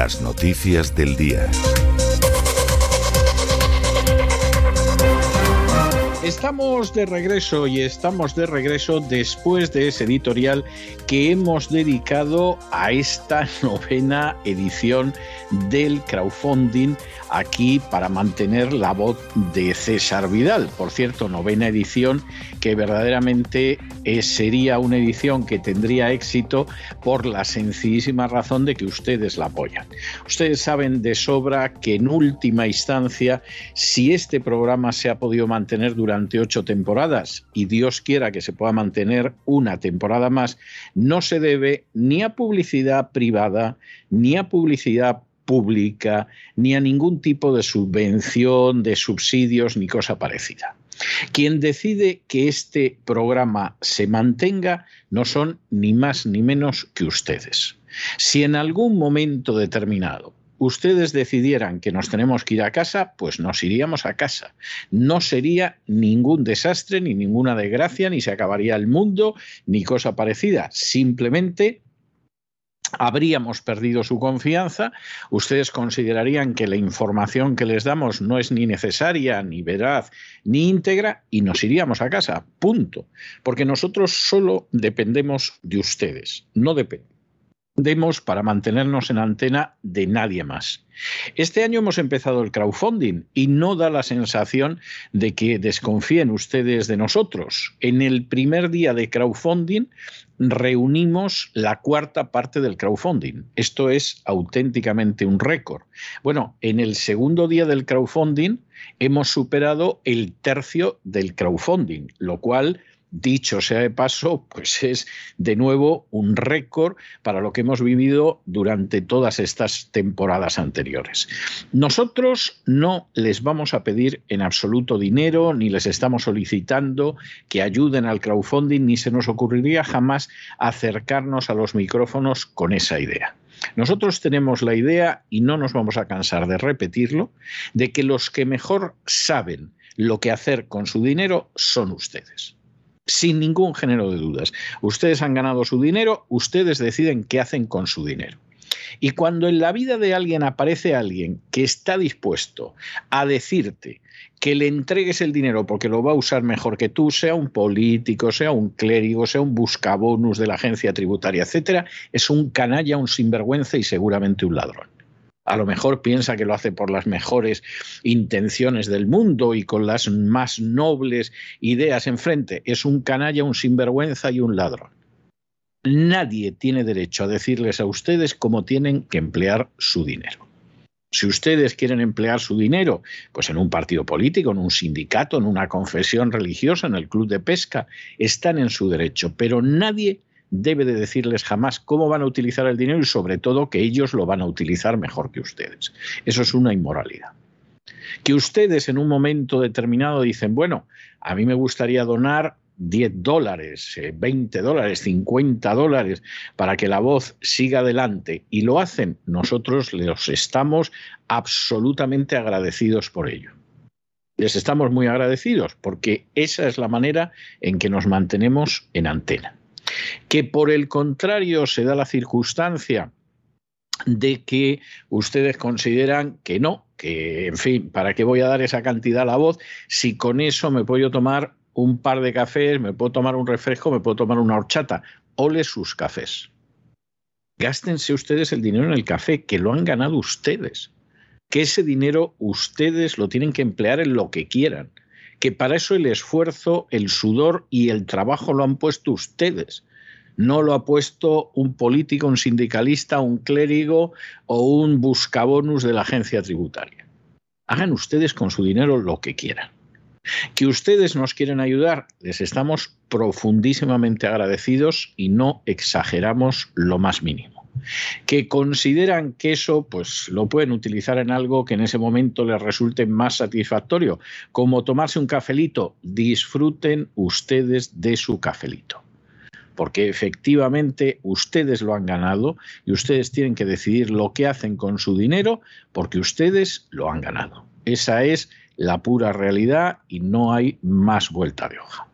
Las noticias del día. Estamos de regreso y estamos de regreso después de ese editorial que hemos dedicado a esta novena edición del crowdfunding aquí para mantener la voz de César Vidal. Por cierto, novena edición que verdaderamente eh, sería una edición que tendría éxito por la sencillísima razón de que ustedes la apoyan. Ustedes saben de sobra que en última instancia, si este programa se ha podido mantener durante ocho temporadas y Dios quiera que se pueda mantener una temporada más, no se debe ni a publicidad privada ni a publicidad pública, ni a ningún tipo de subvención, de subsidios, ni cosa parecida. Quien decide que este programa se mantenga no son ni más ni menos que ustedes. Si en algún momento determinado ustedes decidieran que nos tenemos que ir a casa, pues nos iríamos a casa. No sería ningún desastre, ni ninguna desgracia, ni se acabaría el mundo, ni cosa parecida. Simplemente habríamos perdido su confianza, ustedes considerarían que la información que les damos no es ni necesaria, ni veraz, ni íntegra, y nos iríamos a casa, punto. Porque nosotros solo dependemos de ustedes, no dependemos demos para mantenernos en antena de nadie más. Este año hemos empezado el crowdfunding y no da la sensación de que desconfíen ustedes de nosotros. En el primer día de crowdfunding reunimos la cuarta parte del crowdfunding. Esto es auténticamente un récord. Bueno, en el segundo día del crowdfunding hemos superado el tercio del crowdfunding, lo cual dicho sea de paso, pues es de nuevo un récord para lo que hemos vivido durante todas estas temporadas anteriores. Nosotros no les vamos a pedir en absoluto dinero, ni les estamos solicitando que ayuden al crowdfunding, ni se nos ocurriría jamás acercarnos a los micrófonos con esa idea. Nosotros tenemos la idea, y no nos vamos a cansar de repetirlo, de que los que mejor saben lo que hacer con su dinero son ustedes sin ningún género de dudas. Ustedes han ganado su dinero, ustedes deciden qué hacen con su dinero. Y cuando en la vida de alguien aparece alguien que está dispuesto a decirte que le entregues el dinero porque lo va a usar mejor que tú, sea un político, sea un clérigo, sea un buscabonus de la agencia tributaria, etcétera, es un canalla, un sinvergüenza y seguramente un ladrón a lo mejor piensa que lo hace por las mejores intenciones del mundo y con las más nobles ideas enfrente. Es un canalla, un sinvergüenza y un ladrón. Nadie tiene derecho a decirles a ustedes cómo tienen que emplear su dinero. Si ustedes quieren emplear su dinero, pues en un partido político, en un sindicato, en una confesión religiosa, en el club de pesca, están en su derecho, pero nadie debe de decirles jamás cómo van a utilizar el dinero y sobre todo que ellos lo van a utilizar mejor que ustedes. Eso es una inmoralidad. Que ustedes en un momento determinado dicen, bueno, a mí me gustaría donar 10 dólares, 20 eh, dólares, 50 dólares para que la voz siga adelante y lo hacen, nosotros les estamos absolutamente agradecidos por ello. Les estamos muy agradecidos porque esa es la manera en que nos mantenemos en antena que por el contrario se da la circunstancia de que ustedes consideran que no, que en fin, ¿para qué voy a dar esa cantidad a la voz si con eso me puedo tomar un par de cafés, me puedo tomar un refresco, me puedo tomar una horchata? Ole sus cafés. Gástense ustedes el dinero en el café, que lo han ganado ustedes. Que ese dinero ustedes lo tienen que emplear en lo que quieran que para eso el esfuerzo, el sudor y el trabajo lo han puesto ustedes. No lo ha puesto un político, un sindicalista, un clérigo o un buscabonus de la agencia tributaria. Hagan ustedes con su dinero lo que quieran. Que ustedes nos quieren ayudar, les estamos profundísimamente agradecidos y no exageramos lo más mínimo que consideran que eso pues lo pueden utilizar en algo que en ese momento les resulte más satisfactorio, como tomarse un cafelito, disfruten ustedes de su cafelito. Porque efectivamente ustedes lo han ganado y ustedes tienen que decidir lo que hacen con su dinero porque ustedes lo han ganado. Esa es la pura realidad y no hay más vuelta de hoja.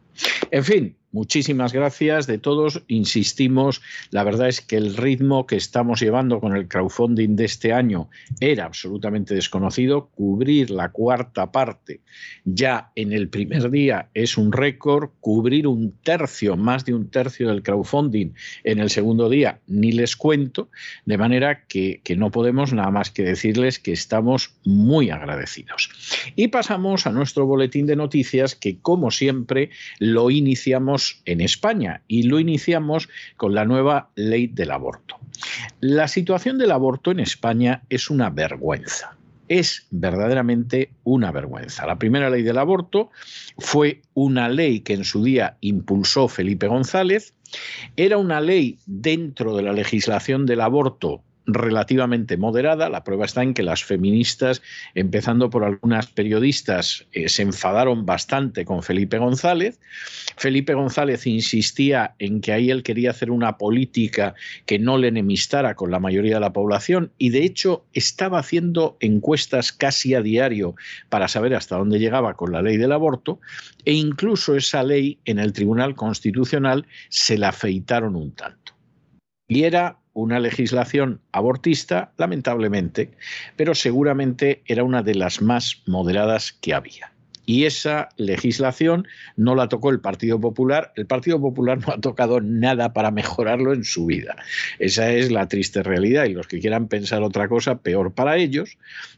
En fin, Muchísimas gracias de todos. Insistimos, la verdad es que el ritmo que estamos llevando con el crowdfunding de este año era absolutamente desconocido. Cubrir la cuarta parte ya en el primer día es un récord. Cubrir un tercio, más de un tercio del crowdfunding en el segundo día, ni les cuento. De manera que, que no podemos nada más que decirles que estamos muy agradecidos. Y pasamos a nuestro boletín de noticias que, como siempre, lo iniciamos en España y lo iniciamos con la nueva ley del aborto. La situación del aborto en España es una vergüenza. Es verdaderamente una vergüenza. La primera ley del aborto fue una ley que en su día impulsó Felipe González. Era una ley dentro de la legislación del aborto relativamente moderada. La prueba está en que las feministas, empezando por algunas periodistas, eh, se enfadaron bastante con Felipe González. Felipe González insistía en que ahí él quería hacer una política que no le enemistara con la mayoría de la población y de hecho estaba haciendo encuestas casi a diario para saber hasta dónde llegaba con la ley del aborto e incluso esa ley en el Tribunal Constitucional se la afeitaron un tanto. Y era una legislación abortista, lamentablemente, pero seguramente era una de las más moderadas que había. Y esa legislación no la tocó el Partido Popular. El Partido Popular no ha tocado nada para mejorarlo en su vida. Esa es la triste realidad. Y los que quieran pensar otra cosa, peor para ellos.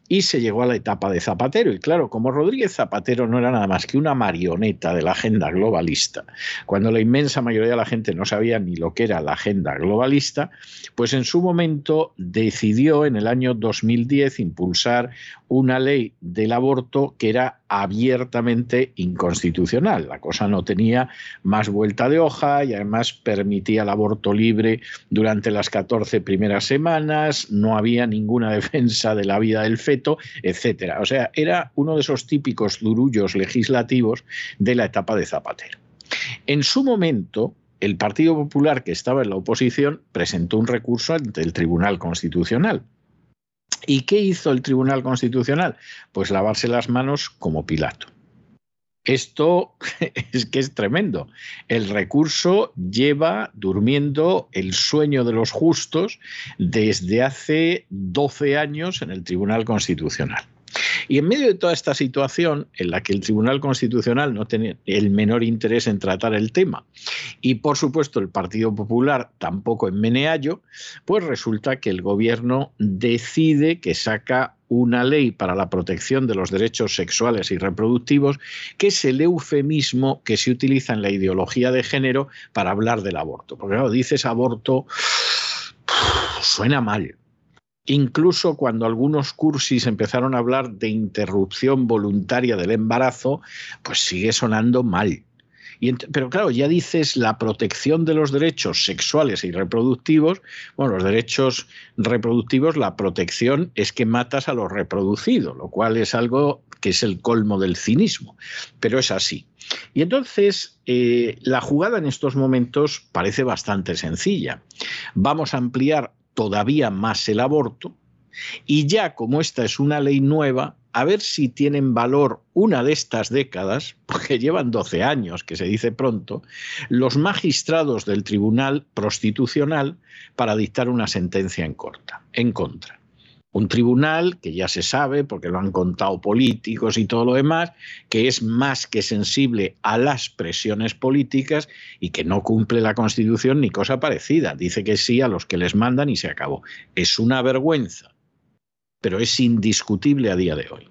Y se llegó a la etapa de Zapatero. Y claro, como Rodríguez Zapatero no era nada más que una marioneta de la agenda globalista, cuando la inmensa mayoría de la gente no sabía ni lo que era la agenda globalista, pues en su momento decidió en el año 2010 impulsar una ley del aborto que era abiertamente inconstitucional. La cosa no tenía más vuelta de hoja y además permitía el aborto libre durante las 14 primeras semanas, no había ninguna defensa de la vida del feto, etcétera. O sea, era uno de esos típicos durullos legislativos de la etapa de Zapatero. En su momento, el Partido Popular, que estaba en la oposición, presentó un recurso ante el Tribunal Constitucional. ¿Y qué hizo el Tribunal Constitucional? Pues lavarse las manos como Pilato. Esto es que es tremendo. El recurso lleva durmiendo el sueño de los justos desde hace 12 años en el Tribunal Constitucional. Y en medio de toda esta situación, en la que el Tribunal Constitucional no tiene el menor interés en tratar el tema, y por supuesto el Partido Popular tampoco en meneallo, pues resulta que el gobierno decide que saca una ley para la protección de los derechos sexuales y reproductivos, que es el eufemismo que se utiliza en la ideología de género para hablar del aborto. Porque claro, dices aborto, suena mal, Incluso cuando algunos cursis empezaron a hablar de interrupción voluntaria del embarazo, pues sigue sonando mal. pero claro, ya dices la protección de los derechos sexuales y reproductivos. Bueno, los derechos reproductivos, la protección es que matas a los reproducidos, lo cual es algo que es el colmo del cinismo, pero es así. Y entonces eh, la jugada en estos momentos parece bastante sencilla. Vamos a ampliar todavía más el aborto. Y ya como esta es una ley nueva, a ver si tienen valor una de estas décadas, porque llevan 12 años, que se dice pronto, los magistrados del Tribunal Prostitucional para dictar una sentencia en, corta, en contra. Un tribunal que ya se sabe, porque lo han contado políticos y todo lo demás, que es más que sensible a las presiones políticas y que no cumple la Constitución ni cosa parecida. Dice que sí a los que les mandan y se acabó. Es una vergüenza, pero es indiscutible a día de hoy.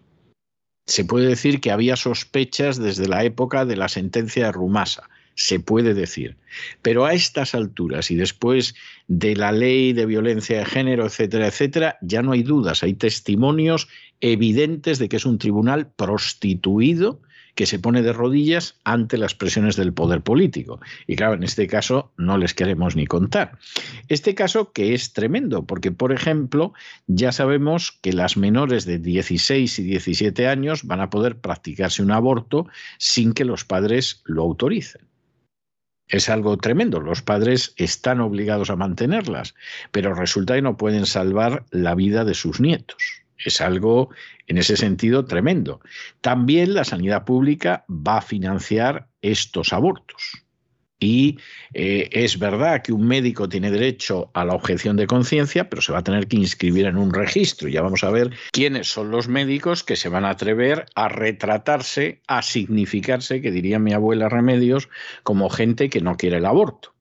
Se puede decir que había sospechas desde la época de la sentencia de Rumasa se puede decir. Pero a estas alturas y después de la ley de violencia de género, etcétera, etcétera, ya no hay dudas, hay testimonios evidentes de que es un tribunal prostituido que se pone de rodillas ante las presiones del poder político. Y claro, en este caso no les queremos ni contar. Este caso que es tremendo, porque por ejemplo, ya sabemos que las menores de 16 y 17 años van a poder practicarse un aborto sin que los padres lo autoricen. Es algo tremendo. Los padres están obligados a mantenerlas, pero resulta que no pueden salvar la vida de sus nietos. Es algo, en ese sentido, tremendo. También la sanidad pública va a financiar estos abortos. Y eh, es verdad que un médico tiene derecho a la objeción de conciencia, pero se va a tener que inscribir en un registro. Ya vamos a ver quiénes son los médicos que se van a atrever a retratarse, a significarse, que diría mi abuela Remedios, como gente que no quiere el aborto.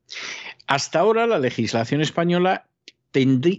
Hasta ahora la legislación española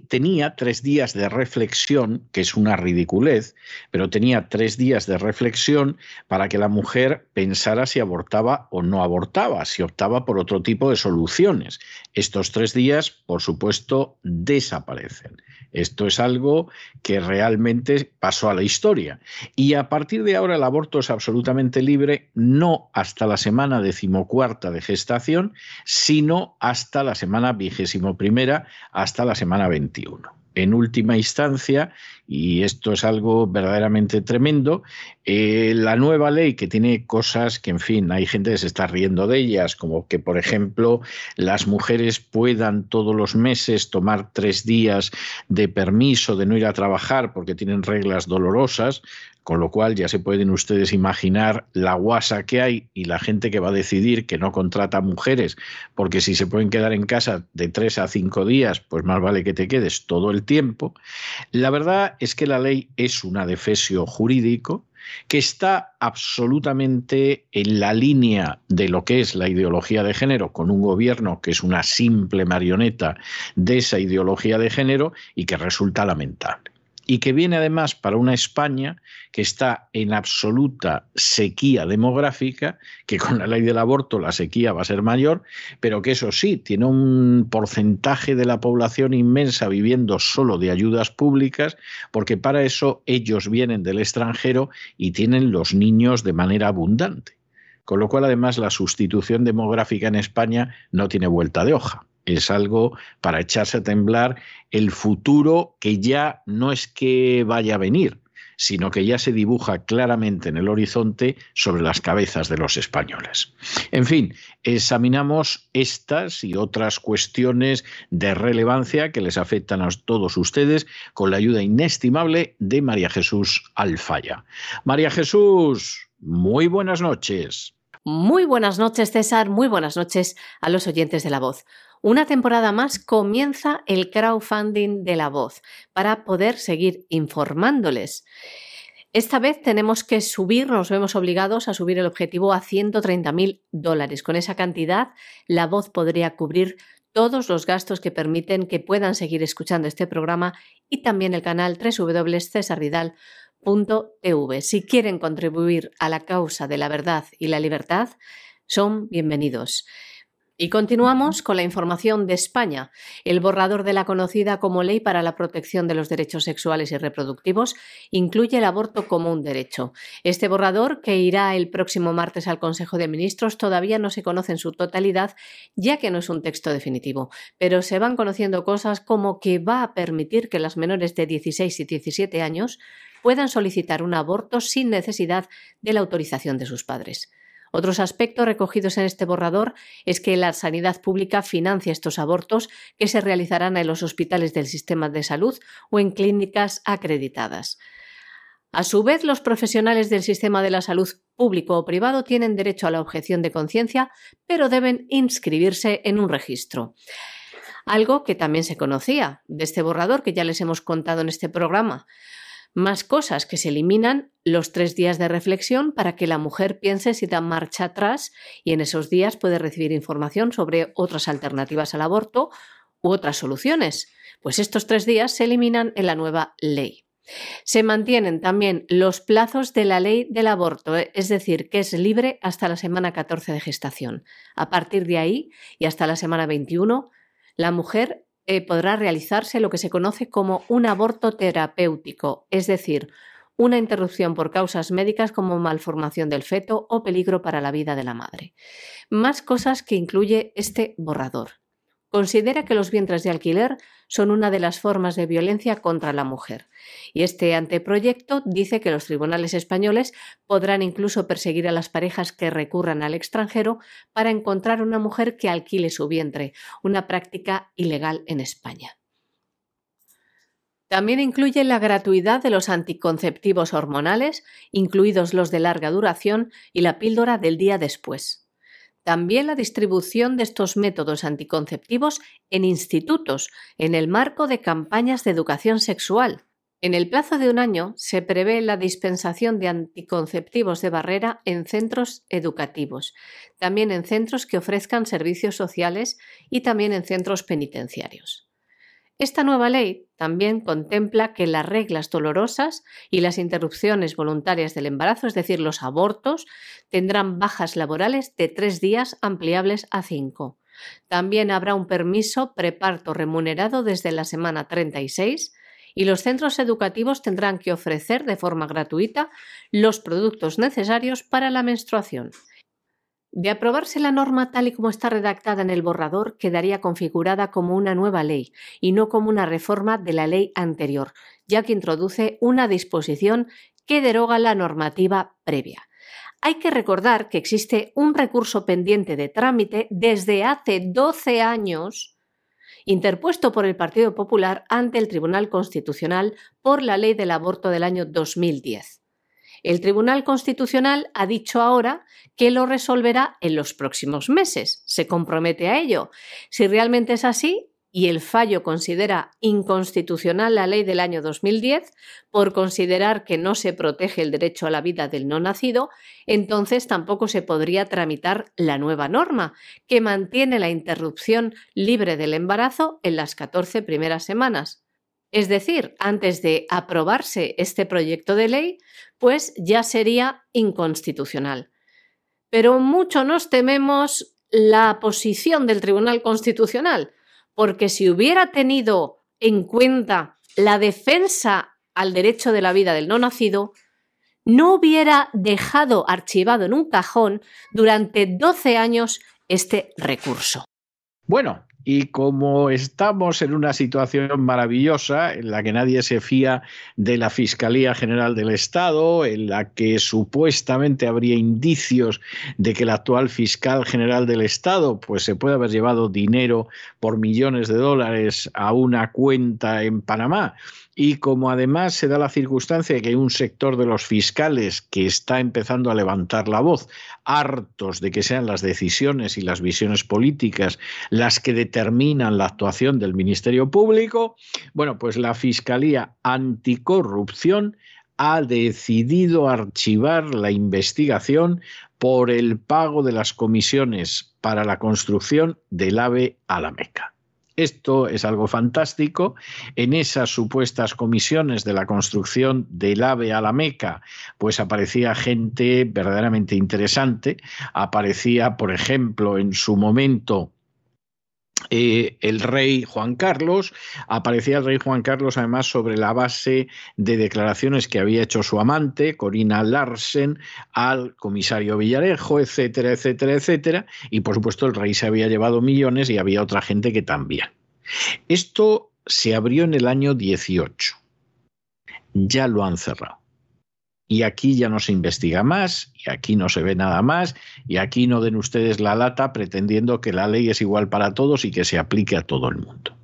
tenía tres días de reflexión, que es una ridiculez, pero tenía tres días de reflexión para que la mujer pensara si abortaba o no abortaba, si optaba por otro tipo de soluciones. Estos tres días, por supuesto, desaparecen. Esto es algo que realmente pasó a la historia. Y a partir de ahora el aborto es absolutamente libre, no hasta la semana decimocuarta de gestación, sino hasta la semana vigésimo primera, hasta la semana 21 en última instancia, y esto es algo verdaderamente tremendo, eh, la nueva ley que tiene cosas que, en fin, hay gente que se está riendo de ellas, como que, por ejemplo, las mujeres puedan todos los meses tomar tres días de permiso de no ir a trabajar porque tienen reglas dolorosas, con lo cual ya se pueden ustedes imaginar la guasa que hay y la gente que va a decidir que no contrata mujeres, porque si se pueden quedar en casa de tres a cinco días, pues más vale que te quedes todo el tiempo. La verdad es que la ley es un adefesio jurídico que está absolutamente en la línea de lo que es la ideología de género, con un gobierno que es una simple marioneta de esa ideología de género y que resulta lamentable. Y que viene además para una España que está en absoluta sequía demográfica, que con la ley del aborto la sequía va a ser mayor, pero que eso sí, tiene un porcentaje de la población inmensa viviendo solo de ayudas públicas, porque para eso ellos vienen del extranjero y tienen los niños de manera abundante. Con lo cual, además, la sustitución demográfica en España no tiene vuelta de hoja es algo para echarse a temblar el futuro que ya no es que vaya a venir, sino que ya se dibuja claramente en el horizonte sobre las cabezas de los españoles. En fin, examinamos estas y otras cuestiones de relevancia que les afectan a todos ustedes con la ayuda inestimable de María Jesús Alfaya. María Jesús, muy buenas noches. Muy buenas noches, César. Muy buenas noches a los oyentes de la voz. Una temporada más comienza el crowdfunding de la voz para poder seguir informándoles. Esta vez tenemos que subir, nos vemos obligados a subir el objetivo a 130.000 dólares. Con esa cantidad, la voz podría cubrir todos los gastos que permiten que puedan seguir escuchando este programa y también el canal www.cesarvidal.tv. Si quieren contribuir a la causa de la verdad y la libertad, son bienvenidos. Y continuamos con la información de España. El borrador de la conocida como Ley para la Protección de los Derechos Sexuales y Reproductivos incluye el aborto como un derecho. Este borrador, que irá el próximo martes al Consejo de Ministros, todavía no se conoce en su totalidad, ya que no es un texto definitivo, pero se van conociendo cosas como que va a permitir que las menores de 16 y 17 años puedan solicitar un aborto sin necesidad de la autorización de sus padres. Otros aspectos recogidos en este borrador es que la sanidad pública financia estos abortos que se realizarán en los hospitales del sistema de salud o en clínicas acreditadas. A su vez, los profesionales del sistema de la salud público o privado tienen derecho a la objeción de conciencia, pero deben inscribirse en un registro. Algo que también se conocía de este borrador que ya les hemos contado en este programa. Más cosas que se eliminan los tres días de reflexión para que la mujer piense si da marcha atrás y en esos días puede recibir información sobre otras alternativas al aborto u otras soluciones. Pues estos tres días se eliminan en la nueva ley. Se mantienen también los plazos de la ley del aborto, es decir, que es libre hasta la semana 14 de gestación. A partir de ahí y hasta la semana 21, la mujer eh, podrá realizarse lo que se conoce como un aborto terapéutico, es decir, una interrupción por causas médicas como malformación del feto o peligro para la vida de la madre. Más cosas que incluye este borrador. Considera que los vientres de alquiler son una de las formas de violencia contra la mujer. Y este anteproyecto dice que los tribunales españoles podrán incluso perseguir a las parejas que recurran al extranjero para encontrar una mujer que alquile su vientre, una práctica ilegal en España. También incluye la gratuidad de los anticonceptivos hormonales, incluidos los de larga duración, y la píldora del día después. También la distribución de estos métodos anticonceptivos en institutos, en el marco de campañas de educación sexual. En el plazo de un año se prevé la dispensación de anticonceptivos de barrera en centros educativos, también en centros que ofrezcan servicios sociales y también en centros penitenciarios. Esta nueva ley también contempla que las reglas dolorosas y las interrupciones voluntarias del embarazo, es decir, los abortos, tendrán bajas laborales de tres días ampliables a cinco. También habrá un permiso preparto remunerado desde la semana 36 y los centros educativos tendrán que ofrecer de forma gratuita los productos necesarios para la menstruación de aprobarse la norma tal y como está redactada en el borrador, quedaría configurada como una nueva ley y no como una reforma de la ley anterior, ya que introduce una disposición que deroga la normativa previa. Hay que recordar que existe un recurso pendiente de trámite desde hace 12 años interpuesto por el Partido Popular ante el Tribunal Constitucional por la ley del aborto del año 2010. El Tribunal Constitucional ha dicho ahora que lo resolverá en los próximos meses. Se compromete a ello. Si realmente es así, y el fallo considera inconstitucional la ley del año 2010 por considerar que no se protege el derecho a la vida del no nacido, entonces tampoco se podría tramitar la nueva norma, que mantiene la interrupción libre del embarazo en las 14 primeras semanas. Es decir, antes de aprobarse este proyecto de ley, pues ya sería inconstitucional. Pero mucho nos tememos la posición del Tribunal Constitucional, porque si hubiera tenido en cuenta la defensa al derecho de la vida del no nacido, no hubiera dejado archivado en un cajón durante 12 años este recurso. Bueno, y como estamos en una situación maravillosa en la que nadie se fía de la Fiscalía General del Estado, en la que supuestamente habría indicios de que el actual fiscal general del Estado pues se puede haber llevado dinero por millones de dólares a una cuenta en Panamá y como además se da la circunstancia de que hay un sector de los fiscales que está empezando a levantar la voz, hartos de que sean las decisiones y las visiones políticas las que determinan la actuación del Ministerio Público, bueno, pues la Fiscalía Anticorrupción ha decidido archivar la investigación por el pago de las comisiones para la construcción del AVE a la Meca. Esto es algo fantástico. En esas supuestas comisiones de la construcción del AVE a la Meca, pues aparecía gente verdaderamente interesante. Aparecía, por ejemplo, en su momento eh, el rey Juan Carlos. Aparecía el rey Juan Carlos además sobre la base de declaraciones que había hecho su amante, Corina Larsen, al comisario Villarejo, etcétera, etcétera, etcétera. Y por supuesto el rey se había llevado millones y había otra gente que también. Esto se abrió en el año 18. Ya lo han cerrado y aquí ya no se investiga más, y aquí no se ve nada más, y aquí no den ustedes la lata pretendiendo que la ley es igual para todos y que se aplique a todo el mundo.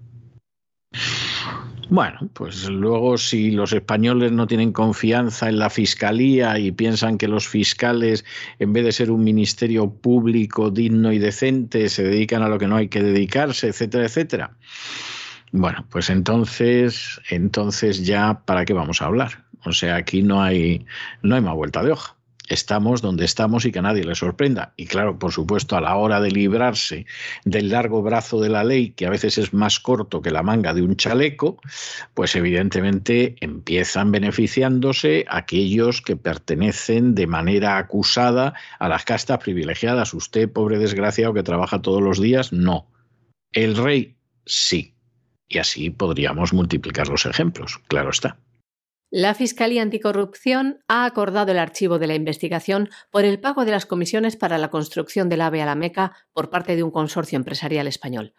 Bueno, pues luego si los españoles no tienen confianza en la fiscalía y piensan que los fiscales, en vez de ser un ministerio público digno y decente, se dedican a lo que no hay que dedicarse, etcétera, etcétera. Bueno, pues entonces, entonces ya, ¿para qué vamos a hablar? O sea, aquí no hay, no hay más vuelta de hoja. Estamos donde estamos y que nadie le sorprenda. Y claro, por supuesto, a la hora de librarse del largo brazo de la ley, que a veces es más corto que la manga de un chaleco, pues evidentemente empiezan beneficiándose aquellos que pertenecen de manera acusada a las castas privilegiadas. Usted, pobre desgraciado que trabaja todos los días, no. El rey, sí. Y así podríamos multiplicar los ejemplos, claro está. La Fiscalía Anticorrupción ha acordado el archivo de la investigación por el pago de las comisiones para la construcción del AVE a la Meca por parte de un consorcio empresarial español.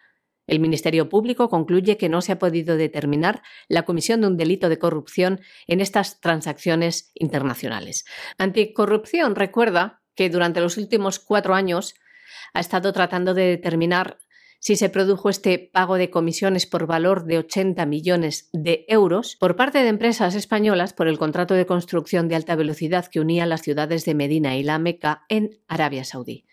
El Ministerio Público concluye que no se ha podido determinar la comisión de un delito de corrupción en estas transacciones internacionales. Anticorrupción recuerda que durante los últimos cuatro años ha estado tratando de determinar si se produjo este pago de comisiones por valor de 80 millones de euros por parte de empresas españolas por el contrato de construcción de alta velocidad que unía las ciudades de Medina y La Meca en Arabia Saudí.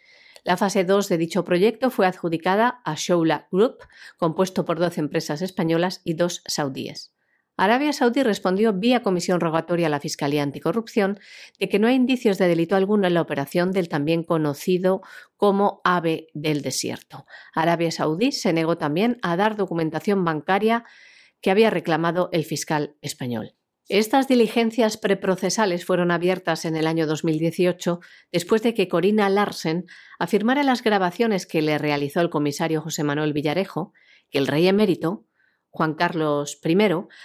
La fase 2 de dicho proyecto fue adjudicada a Shoula Group, compuesto por 12 empresas españolas y dos saudíes. Arabia Saudí respondió vía comisión rogatoria a la Fiscalía Anticorrupción de que no hay indicios de delito alguno en la operación del también conocido como AVE del desierto. Arabia Saudí se negó también a dar documentación bancaria que había reclamado el fiscal español. Estas diligencias preprocesales fueron abiertas en el año 2018 después de que Corina Larsen afirmara las grabaciones que le realizó el comisario José Manuel Villarejo que el rey emérito Juan Carlos I,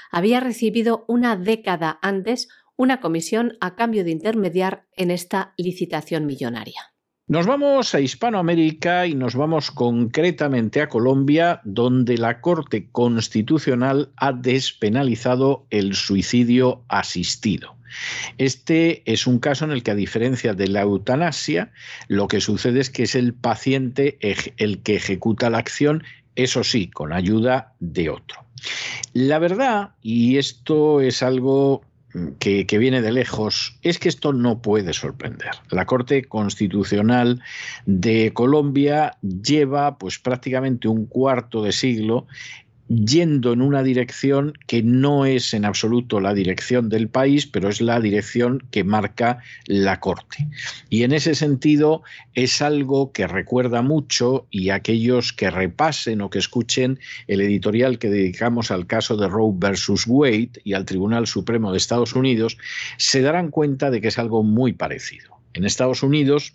había recibido una década antes una comisión a cambio de intermediar en esta licitación millonaria. Nos vamos a Hispanoamérica y nos vamos concretamente a Colombia, donde la Corte Constitucional ha despenalizado el suicidio asistido. Este es un caso en el que, a diferencia de la eutanasia, lo que sucede es que es el paciente el que ejecuta la acción eso sí, con ayuda de otro. La verdad, y esto es algo que, viene de lejos, es que esto no puede sorprender. La Corte Constitucional de Colombia lleva pues prácticamente un cuarto de siglo yendo en una dirección que no es en absoluto la dirección del país, pero es la dirección que marca la Corte. Y en ese sentido es algo que recuerda mucho y aquellos que repasen o que escuchen el editorial que dedicamos al caso de Roe versus Wade y al Tribunal Supremo de Estados Unidos, se darán cuenta de que es algo muy parecido. En Estados Unidos,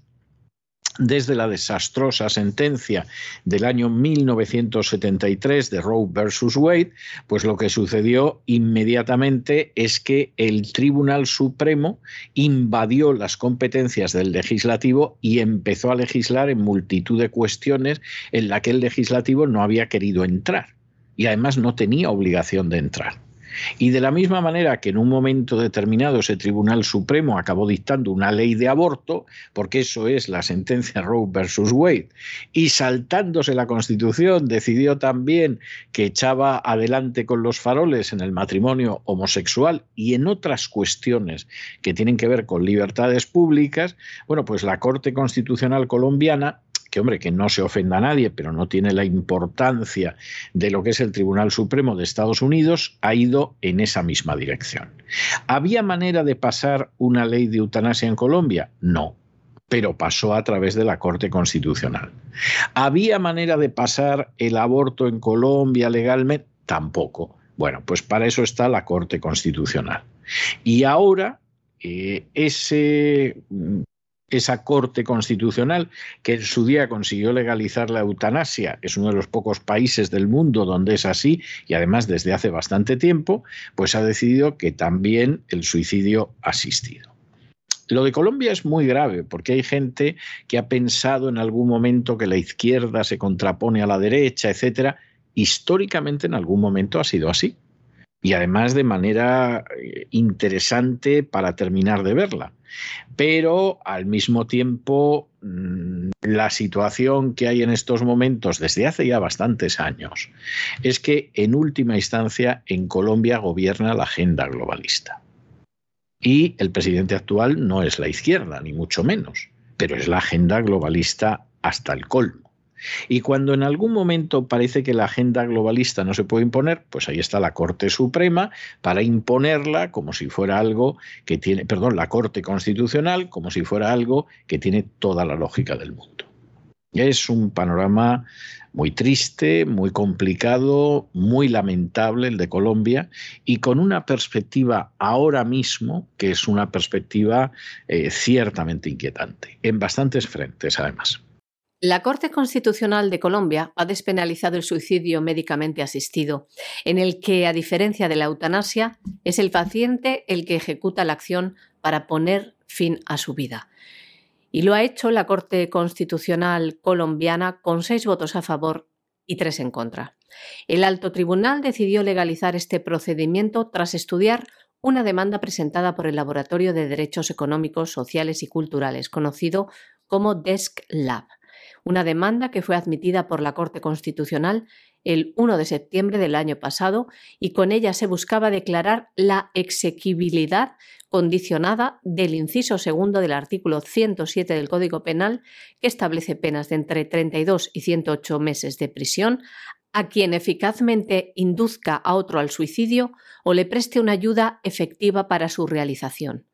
desde la desastrosa sentencia del año 1973 de Roe versus Wade, pues lo que sucedió inmediatamente es que el Tribunal Supremo invadió las competencias del legislativo y empezó a legislar en multitud de cuestiones en las que el legislativo no había querido entrar y además no tenía obligación de entrar. Y de la misma manera que en un momento determinado ese Tribunal Supremo acabó dictando una ley de aborto, porque eso es la sentencia Roe versus Wade, y saltándose la Constitución decidió también que echaba adelante con los faroles en el matrimonio homosexual y en otras cuestiones que tienen que ver con libertades públicas, bueno, pues la Corte Constitucional colombiana que hombre, que no se ofenda a nadie, pero no tiene la importancia de lo que es el Tribunal Supremo de Estados Unidos, ha ido en esa misma dirección. ¿Había manera de pasar una ley de eutanasia en Colombia? No, pero pasó a través de la Corte Constitucional. ¿Había manera de pasar el aborto en Colombia legalmente? Tampoco. Bueno, pues para eso está la Corte Constitucional. Y ahora eh, ese esa Corte Constitucional que en su día consiguió legalizar la eutanasia, es uno de los pocos países del mundo donde es así y además desde hace bastante tiempo, pues ha decidido que también el suicidio asistido. Lo de Colombia es muy grave porque hay gente que ha pensado en algún momento que la izquierda se contrapone a la derecha, etcétera. Históricamente en algún momento ha sido así y además de manera eh, interesante para terminar de verla. Pero al mismo tiempo, mm, la situación que hay en estos momentos desde hace ya bastantes años es que en última instancia en Colombia gobierna la agenda globalista. Y el presidente actual no es la izquierda, ni mucho menos, pero es la agenda globalista hasta el colmo. Y cuando en algún momento parece que la agenda globalista no se puede imponer, pues ahí está la Corte Suprema para imponerla como si fuera algo que tiene, perdón, la Corte Constitucional como si fuera algo que tiene toda la lógica del mundo. Es un panorama muy triste, muy complicado, muy lamentable el de Colombia y con una perspectiva ahora mismo que es una perspectiva eh, ciertamente inquietante, en bastantes frentes además. La Corte Constitucional de Colombia ha despenalizado el suicidio médicamente asistido, en el que, a diferencia de la eutanasia, es el paciente el que ejecuta la acción para poner fin a su vida. Y lo ha hecho la Corte Constitucional colombiana con seis votos a favor y tres en contra. El alto tribunal decidió legalizar este procedimiento tras estudiar una demanda presentada por el Laboratorio de Derechos Económicos, Sociales y Culturales, conocido como Desk Lab una demanda que fue admitida por la Corte Constitucional el 1 de septiembre del año pasado y con ella se buscaba declarar la exequibilidad condicionada del inciso segundo del artículo 107 del Código Penal, que establece penas de entre 32 y 108 meses de prisión a quien eficazmente induzca a otro al suicidio o le preste una ayuda efectiva para su realización.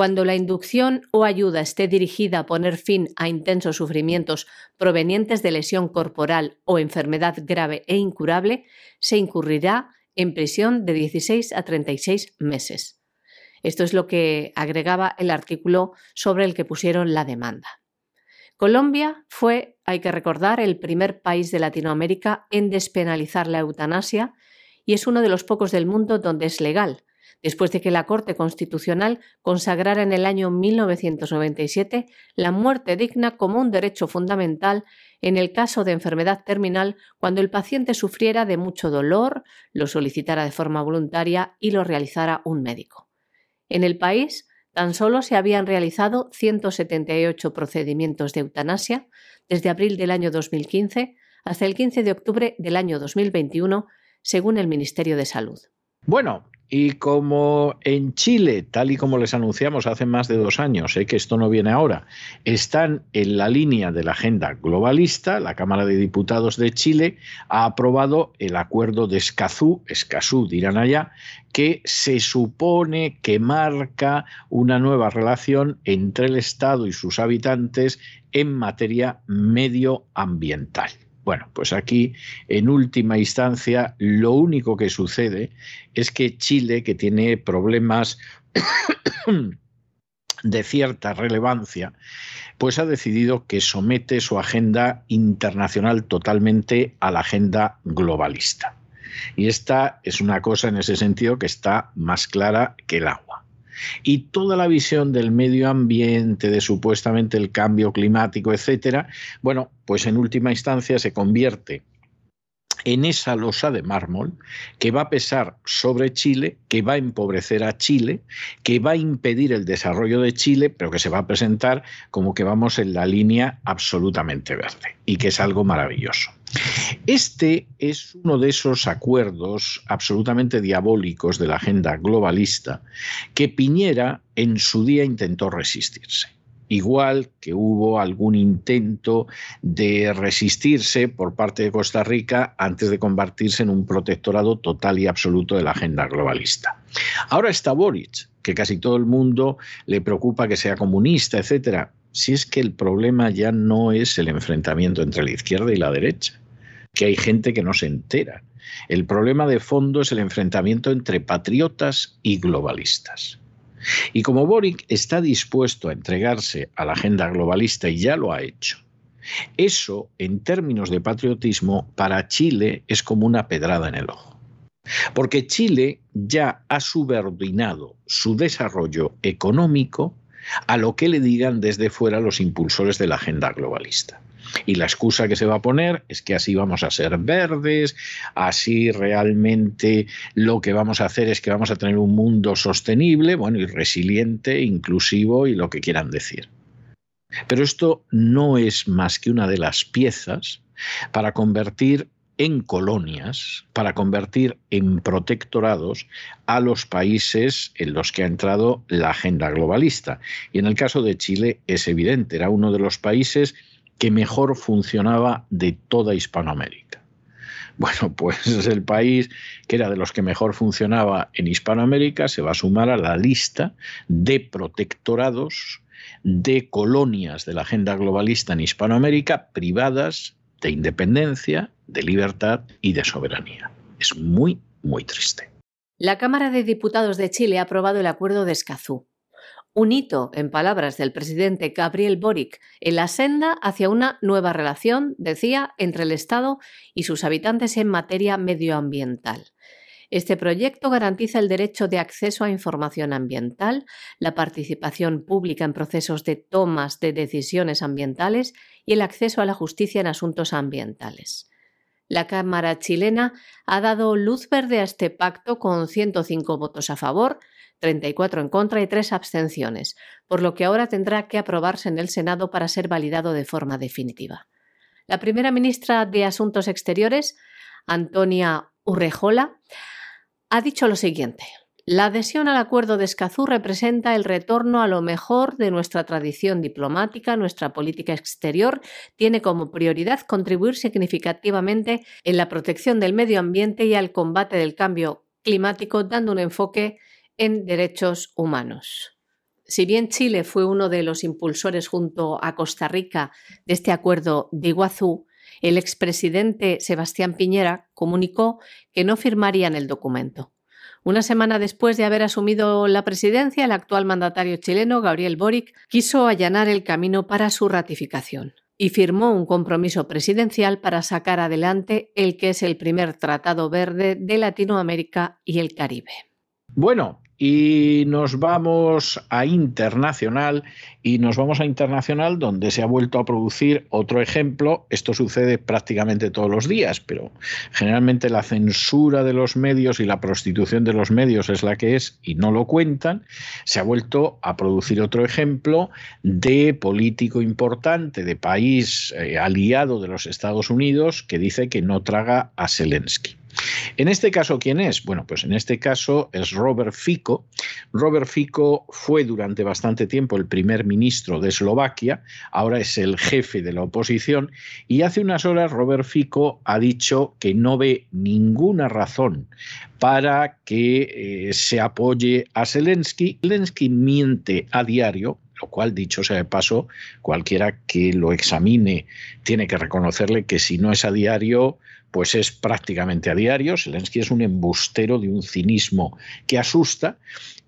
Cuando la inducción o ayuda esté dirigida a poner fin a intensos sufrimientos provenientes de lesión corporal o enfermedad grave e incurable, se incurrirá en prisión de 16 a 36 meses. Esto es lo que agregaba el artículo sobre el que pusieron la demanda. Colombia fue, hay que recordar, el primer país de Latinoamérica en despenalizar la eutanasia y es uno de los pocos del mundo donde es legal, después de que la Corte Constitucional consagrara en el año 1997 la muerte digna como un derecho fundamental en el caso de enfermedad terminal cuando el paciente sufriera de mucho dolor, lo solicitara de forma voluntaria y lo realizara un médico. En el país, tan solo se habían realizado 178 procedimientos de eutanasia desde abril del año 2015 hasta el 15 de octubre del año 2021, según el Ministerio de Salud. Bueno, y como en Chile, tal y como les anunciamos hace más de dos años, sé que esto no viene ahora, están en la línea de la agenda globalista, la Cámara de Diputados de Chile ha aprobado el acuerdo de Escazú, Escazú dirán allá, que se supone que marca una nueva relación entre el Estado y sus habitantes en materia medioambiental. Bueno, pues aquí, en última instancia, lo único que sucede es que Chile, que tiene problemas de cierta relevancia, pues ha decidido que somete su agenda internacional totalmente a la agenda globalista. Y esta es una cosa en ese sentido que está más clara que el agua. Y toda la visión del medio ambiente, de supuestamente el cambio climático, etcétera, bueno, pues en última instancia se convierte en esa losa de mármol que va a pesar sobre Chile, que va a empobrecer a Chile, que va a impedir el desarrollo de Chile, pero que se va a presentar como que vamos en la línea absolutamente verde y que es algo maravilloso. Este es uno de esos acuerdos absolutamente diabólicos de la agenda globalista que Piñera en su día intentó resistirse igual que hubo algún intento de resistirse por parte de Costa Rica antes de convertirse en un protectorado total y absoluto de la agenda globalista. Ahora está Boric, que casi todo el mundo le preocupa que sea comunista, etcétera. Si es que el problema ya no es el enfrentamiento entre la izquierda y la derecha, que hay gente que no se entera. El problema de fondo es el enfrentamiento entre patriotas y globalistas. Y como Boric está dispuesto a entregarse a la agenda globalista y ya lo ha hecho, eso, en términos de patriotismo, para Chile es como una pedrada en el ojo. Porque Chile ya ha subordinado su desarrollo económico a lo que le digan desde fuera los impulsores de la agenda globalista. Y la excusa que se va a poner es que así vamos a ser verdes, así realmente lo que vamos a hacer es que vamos a tener un mundo sostenible, bueno, y resiliente, inclusivo y lo que quieran decir. Pero esto no es más que una de las piezas para convertir en colonias, para convertir en protectorados a los países en los que ha entrado la agenda globalista. Y en el caso de Chile es evidente, era uno de los países que mejor funcionaba de toda Hispanoamérica. Bueno, pues el país que era de los que mejor funcionaba en Hispanoamérica se va a sumar a la lista de protectorados de colonias de la agenda globalista en Hispanoamérica privadas de independencia, de libertad y de soberanía. Es muy, muy triste. La Cámara de Diputados de Chile ha aprobado el Acuerdo de Escazú, un hito, en palabras del presidente Gabriel Boric, en la senda hacia una nueva relación, decía, entre el Estado y sus habitantes en materia medioambiental. Este proyecto garantiza el derecho de acceso a información ambiental, la participación pública en procesos de tomas de decisiones ambientales y el acceso a la justicia en asuntos ambientales. La Cámara chilena ha dado luz verde a este pacto con 105 votos a favor, 34 en contra y 3 abstenciones, por lo que ahora tendrá que aprobarse en el Senado para ser validado de forma definitiva. La primera ministra de Asuntos Exteriores, Antonia Urrejola, ha dicho lo siguiente. La adhesión al acuerdo de Escazú representa el retorno a lo mejor de nuestra tradición diplomática, nuestra política exterior tiene como prioridad contribuir significativamente en la protección del medio ambiente y al combate del cambio climático, dando un enfoque en derechos humanos. Si bien Chile fue uno de los impulsores junto a Costa Rica de este acuerdo de Iguazú, el expresidente Sebastián Piñera comunicó que no firmarían el documento. Una semana después de haber asumido la presidencia, el actual mandatario chileno, Gabriel Boric, quiso allanar el camino para su ratificación y firmó un compromiso presidencial para sacar adelante el que es el primer tratado verde de Latinoamérica y el Caribe. Bueno, y nos vamos a internacional y nos vamos a internacional donde se ha vuelto a producir otro ejemplo. Esto sucede prácticamente todos los días, pero generalmente la censura de los medios y la prostitución de los medios es la que es y no lo cuentan. Se ha vuelto a producir otro ejemplo de político importante, de país eh, aliado de los Estados Unidos, que dice que no traga a Zelensky. En este caso, ¿quién es? Bueno, pues en este caso es Robert Fico. Robert Fico fue durante bastante tiempo el primer ministro de Eslovaquia, ahora es el jefe de la oposición y hace unas horas Robert Fico ha dicho que no ve ninguna razón para que eh, se apoye a Zelensky. Zelensky miente a diario, lo cual, dicho sea de paso, cualquiera que lo examine tiene que reconocerle que si no es a diario, pues es prácticamente a diario. Zelensky es un embustero de un cinismo que asusta.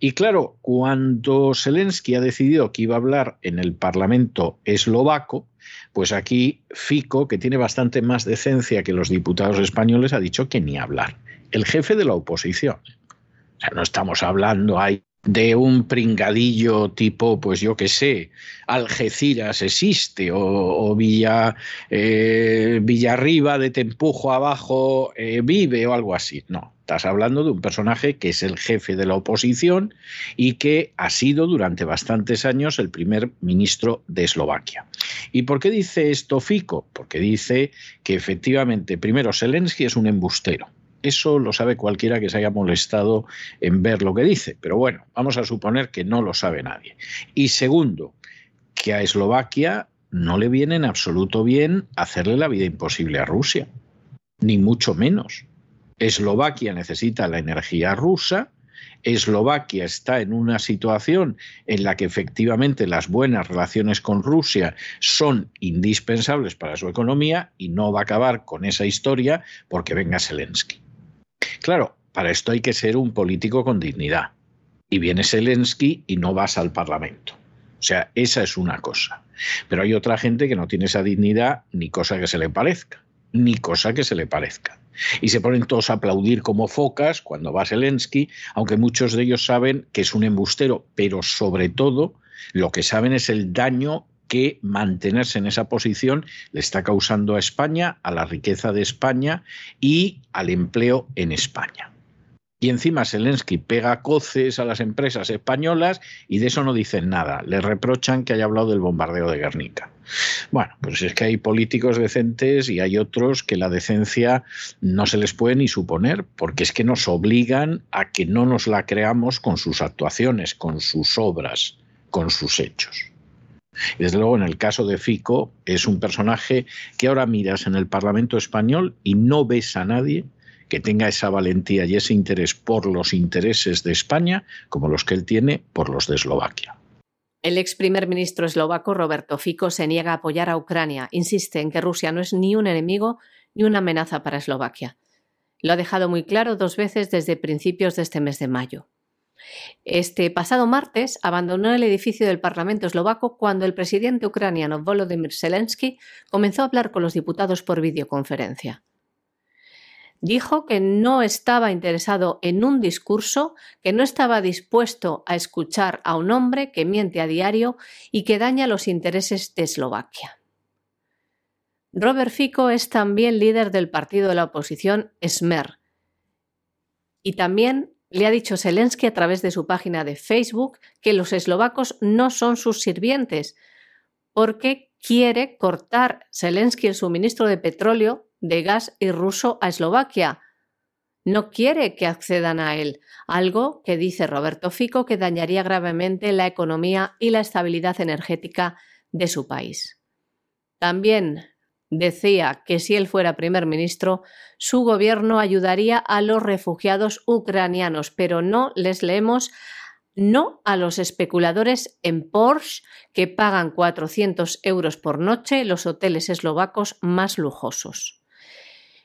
Y claro, cuando Zelensky ha decidido que iba a hablar en el Parlamento eslovaco, pues aquí Fico, que tiene bastante más decencia que los diputados españoles, ha dicho que ni hablar. El jefe de la oposición. O sea, no estamos hablando ahí de un pringadillo tipo, pues yo qué sé, Algeciras existe o, Villa, eh, Villarriba de Tempujo abajo eh, vive o algo así. No, estás hablando de un personaje que es el jefe de la oposición y que ha sido durante bastantes años el primer ministro de Eslovaquia. ¿Y por qué dice esto Fico? Porque dice que efectivamente, primero, Zelensky es un embustero eso lo sabe cualquiera que se haya molestado en ver lo que dice, pero bueno, vamos a suponer que no lo sabe nadie. Y segundo, que a Eslovaquia no le viene en absoluto bien hacerle la vida imposible a Rusia, ni mucho menos. Eslovaquia necesita la energía rusa, Eslovaquia está en una situación en la que efectivamente las buenas relaciones con Rusia son indispensables para su economía y no va a acabar con esa historia porque venga Zelensky. Claro, para esto hay que ser un político con dignidad. Y viene Zelensky y no vas al Parlamento. O sea, esa es una cosa. Pero hay otra gente que no tiene esa dignidad ni cosa que se le parezca. Ni cosa que se le parezca. Y se ponen todos a aplaudir como focas cuando va Zelensky, aunque muchos de ellos saben que es un embustero, pero sobre todo lo que saben es el daño que mantenerse en esa posición le está causando a España, a la riqueza de España y al empleo en España. Y encima Zelensky pega coces a las empresas españolas y de eso no dicen nada. Le reprochan que haya hablado del bombardeo de Guernica. Bueno, pues es que hay políticos decentes y hay otros que la decencia no se les puede ni suponer, porque es que nos obligan a que no nos la creamos con sus actuaciones, con sus obras, con sus hechos. Desde luego, en el caso de Fico, es un personaje que ahora miras en el Parlamento español y no ves a nadie que tenga esa valentía y ese interés por los intereses de España como los que él tiene por los de Eslovaquia. El ex primer ministro eslovaco Roberto Fico se niega a apoyar a Ucrania. Insiste en que Rusia no es ni un enemigo ni una amenaza para Eslovaquia. Lo ha dejado muy claro dos veces desde principios de este mes de mayo. Este pasado martes abandonó el edificio del Parlamento eslovaco cuando el presidente ucraniano Volodymyr Zelensky comenzó a hablar con los diputados por videoconferencia. Dijo que no estaba interesado en un discurso, que no estaba dispuesto a escuchar a un hombre que miente a diario y que daña los intereses de Eslovaquia. Robert Fico es también líder del partido de la oposición Smer y también le ha dicho Zelensky a través de su página de Facebook que los eslovacos no son sus sirvientes, porque quiere cortar Zelensky el suministro de petróleo, de gas y ruso a Eslovaquia. No quiere que accedan a él, algo que dice Roberto Fico que dañaría gravemente la economía y la estabilidad energética de su país. También decía que si él fuera primer ministro, su gobierno ayudaría a los refugiados ucranianos, pero no les leemos no a los especuladores en Porsche que pagan 400 euros por noche los hoteles eslovacos más lujosos.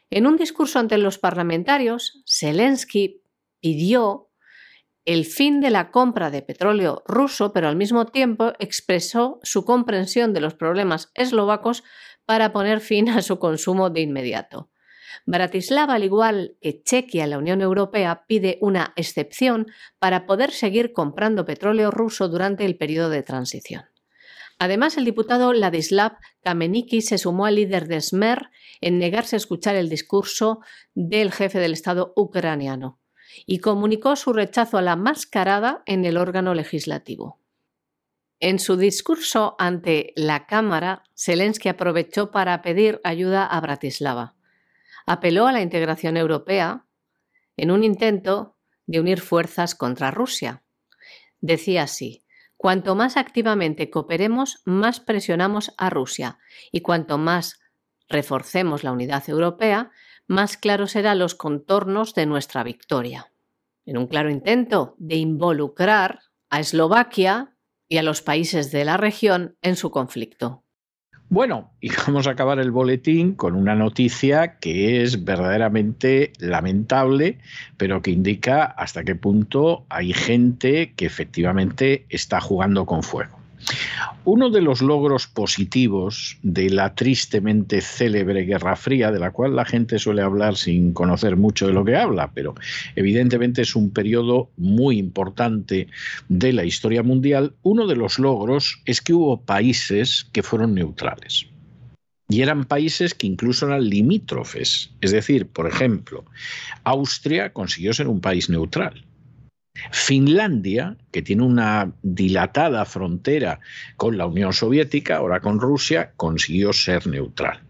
En un discurso ante los parlamentarios, Zelensky pidió el fin de la compra de petróleo ruso, pero al mismo tiempo expresó su comprensión de los problemas eslovacos para poner fin a su consumo de inmediato. Bratislava, al igual que Chequia, la Unión Europea, pide una excepción para poder seguir comprando petróleo ruso durante el periodo de transición. Además, el diputado Ladislav Kameniki se sumó al líder de Smer en negarse a escuchar el discurso del jefe del Estado ucraniano y comunicó su rechazo a la mascarada en el órgano legislativo. En su discurso ante la Cámara, Zelensky aprovechó para pedir ayuda a Bratislava. apeló a la integración europea en un intento de unir fuerzas contra Rusia. Decía así, cuanto más activamente cooperemos, más presionamos a Rusia y cuanto más reforcemos la unidad europea, más claros serán los contornos de nuestra victoria. En un claro intento de involucrar a Eslovaquia y a los países de la región en su conflicto. Bueno, y vamos a acabar el boletín con una noticia que es verdaderamente lamentable, pero que indica hasta qué punto hay gente que efectivamente está jugando con fuego. Uno de los logros positivos de la tristemente célebre Guerra Fría, de la cual la gente suele hablar sin conocer mucho de lo que habla, pero evidentemente es un periodo muy importante de la historia mundial, uno de los logros es que hubo países que fueron neutrales. Y eran países que incluso eran limítrofes. Es decir, por ejemplo, Austria consiguió ser un país neutral. Finlandia, que tiene una dilatada frontera con la Unión Soviética, ahora con Rusia, consiguió ser neutral.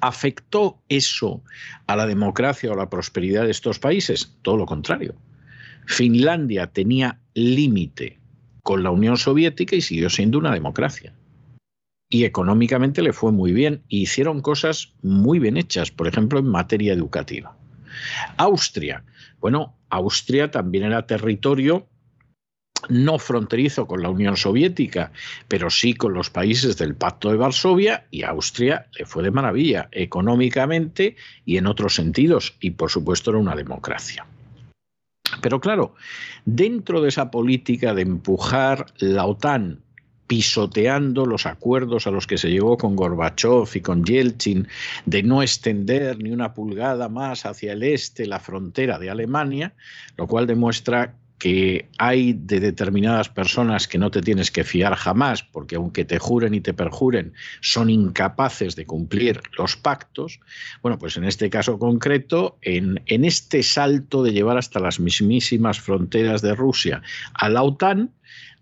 ¿Afectó eso a la democracia o la prosperidad de estos países? Todo lo contrario. Finlandia tenía límite con la Unión Soviética y siguió siendo una democracia. Y económicamente le fue muy bien y hicieron cosas muy bien hechas, por ejemplo, en materia educativa. Austria, bueno, Austria también era territorio no fronterizo con la Unión Soviética, pero sí con los países del Pacto de Varsovia y Austria le fue de maravilla económicamente y en otros sentidos, y por supuesto era una democracia. Pero claro, dentro de esa política de empujar la OTAN pisoteando los acuerdos a los que se llegó con Gorbachev y con Yeltsin de no extender ni una pulgada más hacia el este la frontera de Alemania, lo cual demuestra que hay de determinadas personas que no te tienes que fiar jamás, porque aunque te juren y te perjuren, son incapaces de cumplir los pactos. Bueno, pues en este caso concreto, en, este salto de llevar hasta las mismísimas fronteras de Rusia a la OTAN,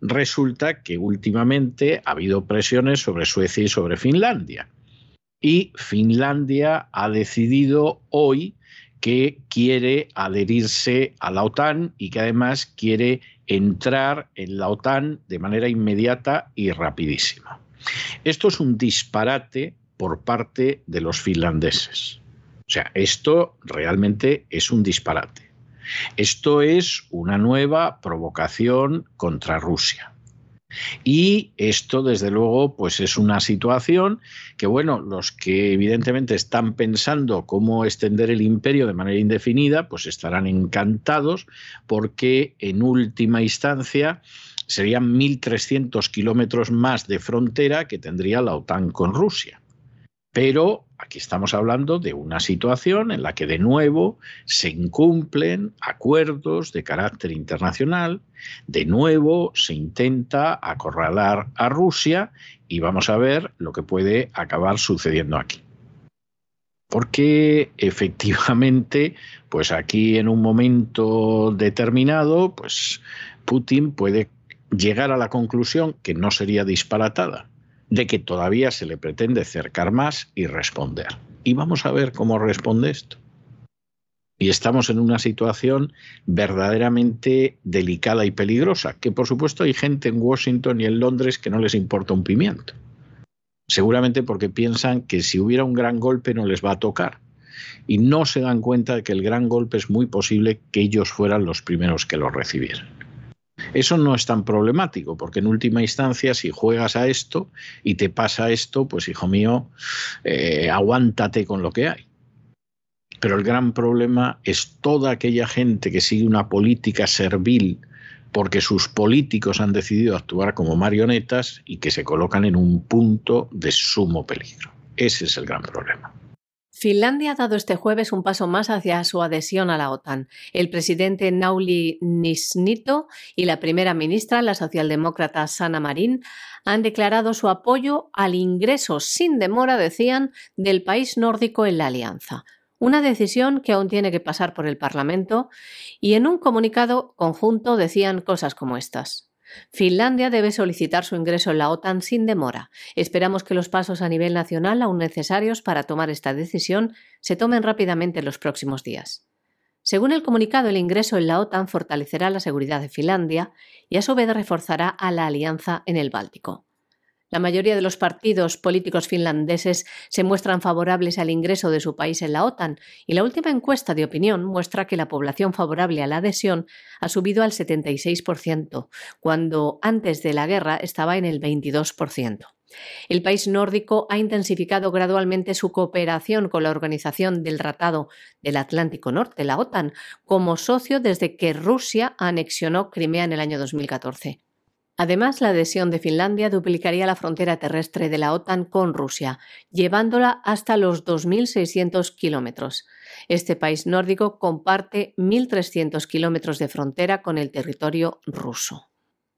resulta que últimamente ha habido presiones sobre Suecia y sobre Finlandia. Y Finlandia ha decidido hoy que quiere adherirse a la OTAN y que además quiere entrar en la OTAN de manera inmediata y rapidísima. Esto es un disparate por parte de los finlandeses. O sea, esto realmente es un disparate. Esto es una nueva provocación contra Rusia. Y esto, desde luego, pues es una situación que, bueno, los que evidentemente están pensando cómo extender el imperio de manera indefinida, pues estarán encantados porque en última instancia serían 1.300 kilómetros más de frontera que tendría la OTAN con Rusia. Pero aquí estamos hablando de una situación en la que de nuevo se incumplen acuerdos de carácter internacional, de nuevo se intenta acorralar a Rusia y vamos a ver lo que puede acabar sucediendo aquí. Porque efectivamente, pues aquí en un momento determinado, pues Putin puede llegar a la conclusión que no sería disparatada de que todavía se le pretende cercar más y responder. Y vamos a ver cómo responde esto. Y estamos en una situación verdaderamente delicada y peligrosa, que por supuesto hay gente en Washington y en Londres que no les importa un pimiento. Seguramente porque piensan que si hubiera un gran golpe no les va a tocar. Y no se dan cuenta de que el gran golpe es muy posible que ellos fueran los primeros que lo recibieran. Eso no es tan problemático, porque en última instancia, si juegas a esto y te pasa esto, pues hijo mío, eh, aguántate con lo que hay. Pero el gran problema es toda aquella gente que sigue una política servil porque sus políticos han decidido actuar como marionetas y que se colocan en un punto de sumo peligro. Ese es el gran problema. Finlandia ha dado este jueves un paso más hacia su adhesión a la OTAN. El presidente Nauli Nisnito y la primera ministra, la socialdemócrata Sanna Marin, han declarado su apoyo al ingreso sin demora, decían, del país nórdico en la alianza. Una decisión que aún tiene que pasar por el Parlamento y en un comunicado conjunto decían cosas como estas. Finlandia debe solicitar su ingreso en la OTAN sin demora. Esperamos que los pasos a nivel nacional aún necesarios para tomar esta decisión se tomen rápidamente en los próximos días. Según el comunicado, el ingreso en la OTAN fortalecerá la seguridad de Finlandia y a su vez reforzará a la alianza en el Báltico. La mayoría de los partidos políticos finlandeses se muestran favorables al ingreso de su país en la OTAN y la última encuesta de opinión muestra que la población favorable a la adhesión ha subido al 76%, cuando antes de la guerra estaba en el 22%. El país nórdico ha intensificado gradualmente su cooperación con la Organización del Tratado del Atlántico Norte, la OTAN, como socio desde que Rusia anexionó Crimea en el año 2014. Además, la adhesión de Finlandia duplicaría la frontera terrestre de la OTAN con Rusia, llevándola hasta los 2.600 kilómetros. Este país nórdico comparte 1.300 kilómetros de frontera con el territorio ruso.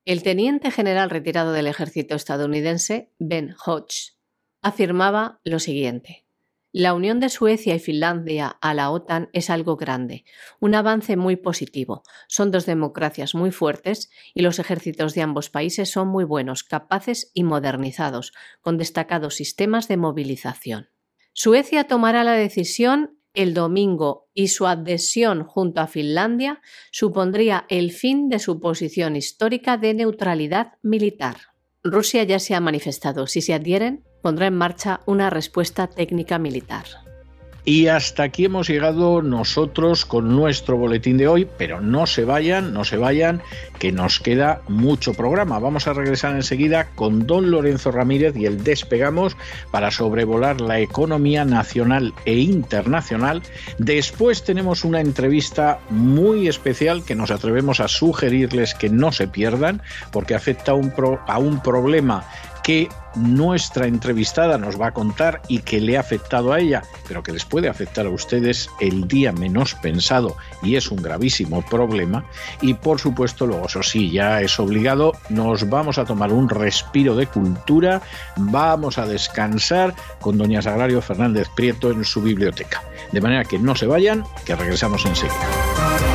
El teniente general retirado del ejército estadounidense, Ben Hodge, afirmaba lo siguiente. La unión de Suecia y Finlandia a la OTAN es algo grande, un avance muy positivo. Son dos democracias muy fuertes y los ejércitos de ambos países son muy buenos, capaces y modernizados, con destacados sistemas de movilización. Suecia tomará la decisión el domingo y su adhesión junto a Finlandia supondría el fin de su posición histórica de neutralidad militar. Rusia ya se ha manifestado. Si se adhieren, pondrá en marcha una respuesta técnica militar. Y hasta aquí hemos llegado nosotros con nuestro boletín de hoy, pero no se vayan, no se vayan, que nos queda mucho programa. Vamos a regresar enseguida con don Lorenzo Ramírez y el despegamos para sobrevolar la economía nacional e internacional. Después tenemos una entrevista muy especial que nos atrevemos a sugerirles que no se pierdan porque afecta a un, a un problema que nuestra entrevistada nos va a contar y que le ha afectado a ella, pero que les puede afectar a ustedes el día menos pensado y es un gravísimo problema. Y por supuesto, luego, eso sí, ya es obligado, nos vamos a tomar un respiro de cultura, vamos a descansar con doña Sagrario Fernández Prieto en su biblioteca. De manera que no se vayan, que regresamos enseguida.